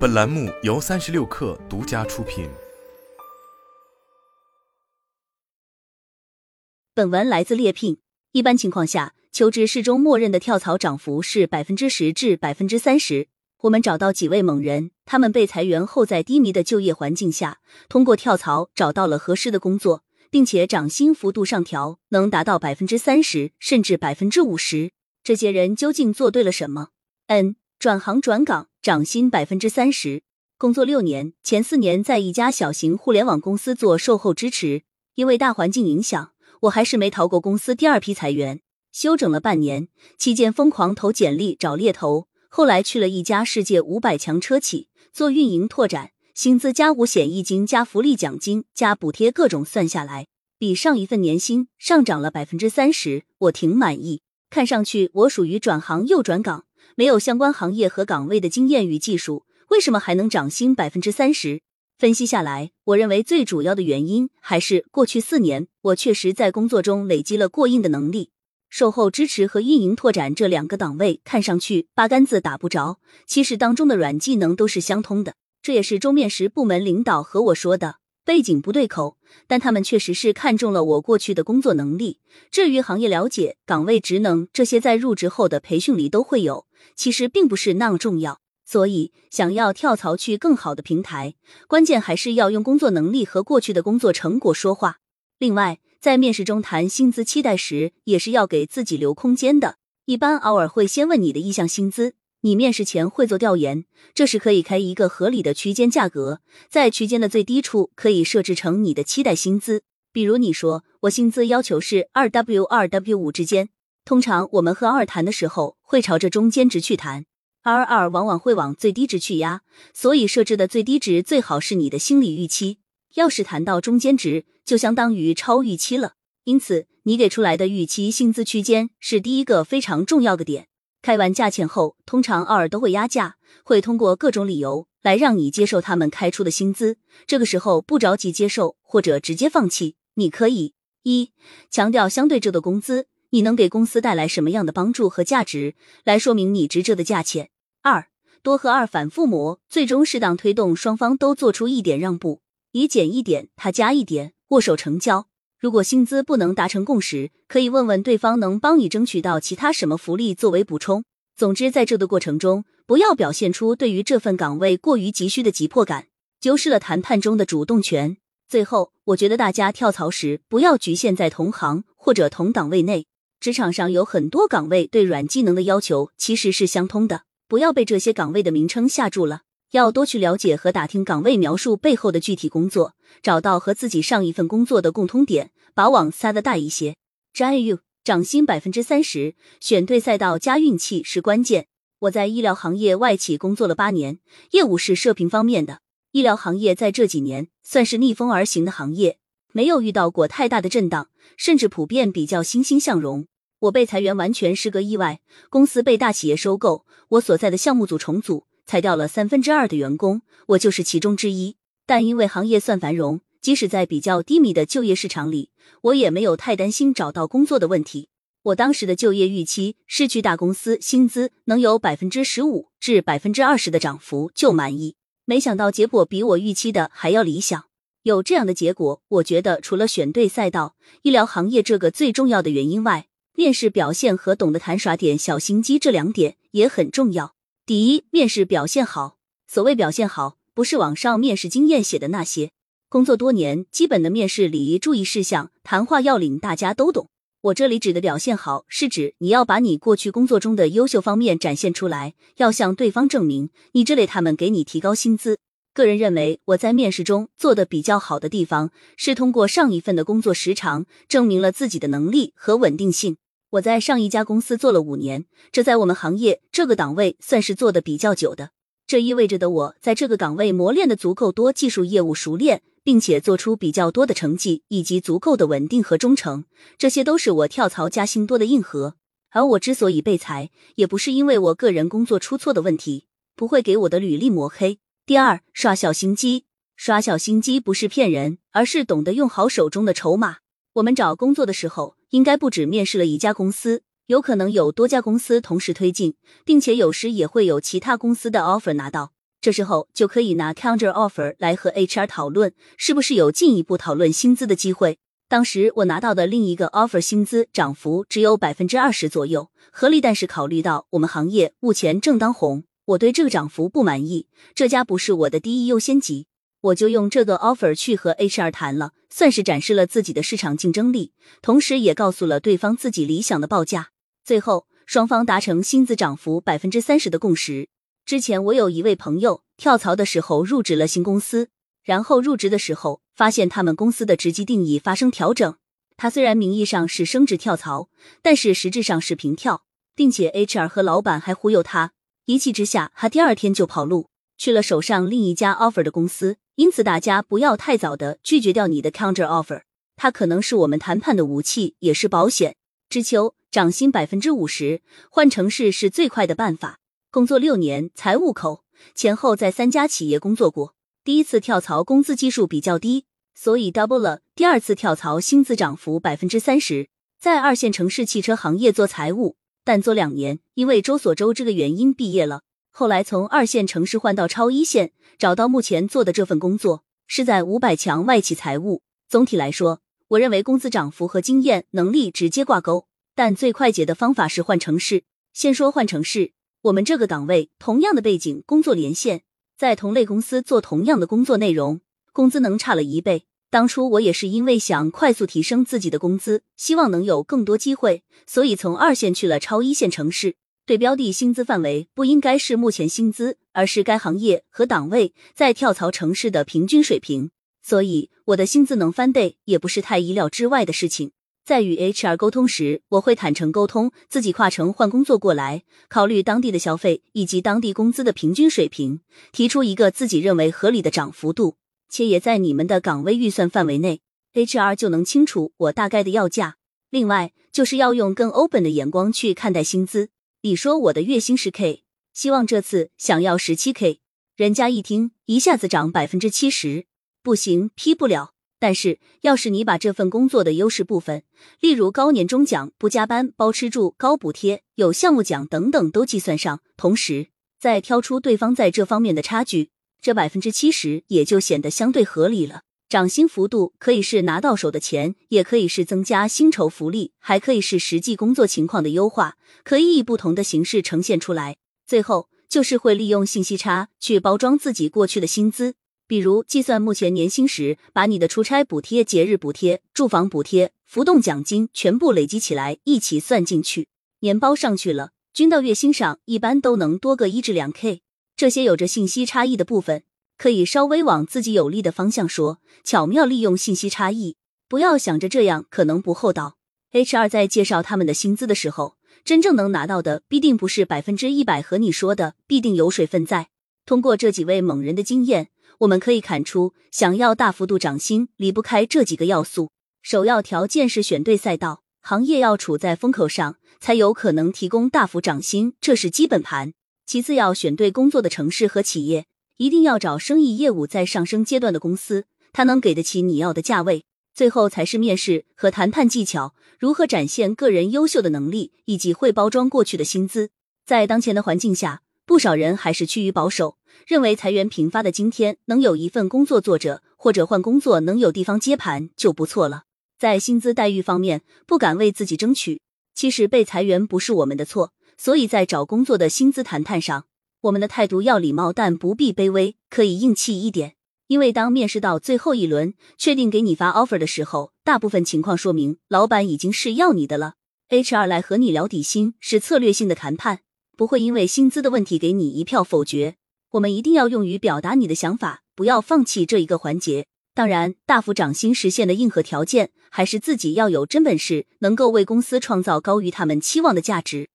本栏目由三十六氪独家出品。本文来自猎聘。一般情况下，求职适中默认的跳槽涨幅是百分之十至百分之三十。我们找到几位猛人，他们被裁员后，在低迷的就业环境下，通过跳槽找到了合适的工作，并且涨薪幅度上调能达到百分之三十甚至百分之五十。这些人究竟做对了什么？N 转行转岗。涨薪百分之三十，工作六年，前四年在一家小型互联网公司做售后支持。因为大环境影响，我还是没逃过公司第二批裁员。休整了半年，期间疯狂投简历找猎头。后来去了一家世界五百强车企做运营拓展，薪资加五险一金加福利奖金加补贴，各种算下来，比上一份年薪上涨了百分之三十，我挺满意。看上去我属于转行又转岗。没有相关行业和岗位的经验与技术，为什么还能涨薪百分之三十？分析下来，我认为最主要的原因还是过去四年我确实在工作中累积了过硬的能力。售后支持和运营拓展这两个岗位看上去八竿子打不着，其实当中的软技能都是相通的。这也是周面时部门领导和我说的。背景不对口，但他们确实是看中了我过去的工作能力。至于行业了解、岗位职能这些，在入职后的培训里都会有，其实并不是那么重要。所以，想要跳槽去更好的平台，关键还是要用工作能力和过去的工作成果说话。另外，在面试中谈薪资期待时，也是要给自己留空间的。一般偶尔会先问你的意向薪资。你面试前会做调研，这时可以开一个合理的区间价格，在区间的最低处可以设置成你的期待薪资。比如你说我薪资要求是二 W 二 W 五之间，通常我们和二谈的时候会朝着中间值去谈，而二往往会往最低值去压，所以设置的最低值最好是你的心理预期。要是谈到中间值，就相当于超预期了。因此，你给出来的预期薪资区间是第一个非常重要的点。开完价钱后，通常二都会压价，会通过各种理由来让你接受他们开出的薪资。这个时候不着急接受或者直接放弃，你可以一强调相对这个工资，你能给公司带来什么样的帮助和价值，来说明你值这的价钱。二多和二反复磨，最终适当推动双方都做出一点让步，以减一点，他加一点，握手成交。如果薪资不能达成共识，可以问问对方能帮你争取到其他什么福利作为补充。总之，在这个过程中，不要表现出对于这份岗位过于急需的急迫感，丢失了谈判中的主动权。最后，我觉得大家跳槽时不要局限在同行或者同岗位内，职场上有很多岗位对软技能的要求其实是相通的，不要被这些岗位的名称吓住了。要多去了解和打听岗位描述背后的具体工作，找到和自己上一份工作的共通点，把网撒的大一些。J U 涨薪百分之三十，选对赛道加运气是关键。我在医疗行业外企工作了八年，业务是射频方面的。医疗行业在这几年算是逆风而行的行业，没有遇到过太大的震荡，甚至普遍比较欣欣向荣。我被裁员完全是个意外，公司被大企业收购，我所在的项目组重组。裁掉了三分之二的员工，我就是其中之一。但因为行业算繁荣，即使在比较低迷的就业市场里，我也没有太担心找到工作的问题。我当时的就业预期是去大公司，薪资能有百分之十五至百分之二十的涨幅就满意。没想到结果比我预期的还要理想。有这样的结果，我觉得除了选对赛道、医疗行业这个最重要的原因外，面试表现和懂得谈耍点小心机这两点也很重要。第一，面试表现好。所谓表现好，不是网上面试经验写的那些。工作多年，基本的面试礼仪注意事项、谈话要领，大家都懂。我这里指的表现好，是指你要把你过去工作中的优秀方面展现出来，要向对方证明你这类他们给你提高薪资。个人认为，我在面试中做的比较好的地方，是通过上一份的工作时长，证明了自己的能力和稳定性。我在上一家公司做了五年，这在我们行业这个岗位算是做的比较久的。这意味着的我在这个岗位磨练的足够多，技术业务熟练，并且做出比较多的成绩，以及足够的稳定和忠诚，这些都是我跳槽加薪多的硬核。而我之所以被裁，也不是因为我个人工作出错的问题，不会给我的履历抹黑。第二，耍小心机，耍小心机不是骗人，而是懂得用好手中的筹码。我们找工作的时候。应该不止面试了一家公司，有可能有多家公司同时推进，并且有时也会有其他公司的 offer 拿到。这时候就可以拿 counter offer 来和 HR 讨论，是不是有进一步讨论薪资的机会。当时我拿到的另一个 offer 薪资涨幅只有百分之二十左右，合理。但是考虑到我们行业目前正当红，我对这个涨幅不满意，这家不是我的第一优先级，我就用这个 offer 去和 HR 谈了，算是展示了自己的市场竞争力，同时也告诉了对方自己理想的报价。最后双方达成薪资涨幅百分之三十的共识。之前我有一位朋友跳槽的时候入职了新公司，然后入职的时候发现他们公司的职级定义发生调整。他虽然名义上是升职跳槽，但是实质上是平跳，并且 HR 和老板还忽悠他。一气之下，他第二天就跑路去了手上另一家 offer 的公司。因此，大家不要太早的拒绝掉你的 counter offer，它可能是我们谈判的武器，也是保险。知秋涨薪百分之五十，换城市是最快的办法。工作六年，财务口前后在三家企业工作过。第一次跳槽工资基数比较低，所以 double 了。第二次跳槽薪资涨幅百分之三十，在二线城市汽车行业做财务，但做两年，因为周所周这个原因毕业了。后来从二线城市换到超一线，找到目前做的这份工作，是在五百强外企财务。总体来说，我认为工资涨幅和经验能力直接挂钩，但最快捷的方法是换城市。先说换城市。我们这个岗位同样的背景，工作连线，在同类公司做同样的工作内容，工资能差了一倍。当初我也是因为想快速提升自己的工资，希望能有更多机会，所以从二线去了超一线城市。对标的薪资范围不应该是目前薪资，而是该行业和岗位在跳槽城市的平均水平。所以我的薪资能翻倍，也不是太意料之外的事情。在与 HR 沟通时，我会坦诚沟通自己跨城换工作过来，考虑当地的消费以及当地工资的平均水平，提出一个自己认为合理的涨幅度，且也在你们的岗位预算范围内，HR 就能清楚我大概的要价。另外，就是要用更 open 的眼光去看待薪资。你说我的月薪十 K，希望这次想要十七 K，人家一听一下子涨百分之七十，不行，批不了。但是，要是你把这份工作的优势部分，例如高年终奖、不加班、包吃住、高补贴、有项目奖等等都计算上，同时再挑出对方在这方面的差距，这百分之七十也就显得相对合理了。涨薪幅度可以是拿到手的钱，也可以是增加薪酬福利，还可以是实际工作情况的优化，可以以不同的形式呈现出来。最后就是会利用信息差去包装自己过去的薪资。比如计算目前年薪时，把你的出差补贴、节日补贴、住房补贴、浮动奖金全部累积起来一起算进去，年包上去了，均到月薪上，一般都能多个一至两 K。这些有着信息差异的部分，可以稍微往自己有利的方向说，巧妙利用信息差异，不要想着这样可能不厚道。HR 在介绍他们的薪资的时候，真正能拿到的必定不是百分之一百和你说的必定有水分在。通过这几位猛人的经验。我们可以看出，想要大幅度涨薪，离不开这几个要素。首要条件是选对赛道，行业要处在风口上，才有可能提供大幅涨薪，这是基本盘。其次要选对工作的城市和企业，一定要找生意业务在上升阶段的公司，他能给得起你要的价位。最后才是面试和谈判技巧，如何展现个人优秀的能力，以及会包装过去的薪资。在当前的环境下。不少人还是趋于保守，认为裁员频发的今天能有一份工作做着，或者换工作能有地方接盘就不错了。在薪资待遇方面，不敢为自己争取。其实被裁员不是我们的错，所以在找工作的薪资谈判上，我们的态度要礼貌，但不必卑微，可以硬气一点。因为当面试到最后一轮，确定给你发 offer 的时候，大部分情况说明老板已经是要你的了。HR 来和你聊底薪是策略性的谈判。不会因为薪资的问题给你一票否决。我们一定要用于表达你的想法，不要放弃这一个环节。当然，大幅涨薪实现的硬核条件，还是自己要有真本事，能够为公司创造高于他们期望的价值。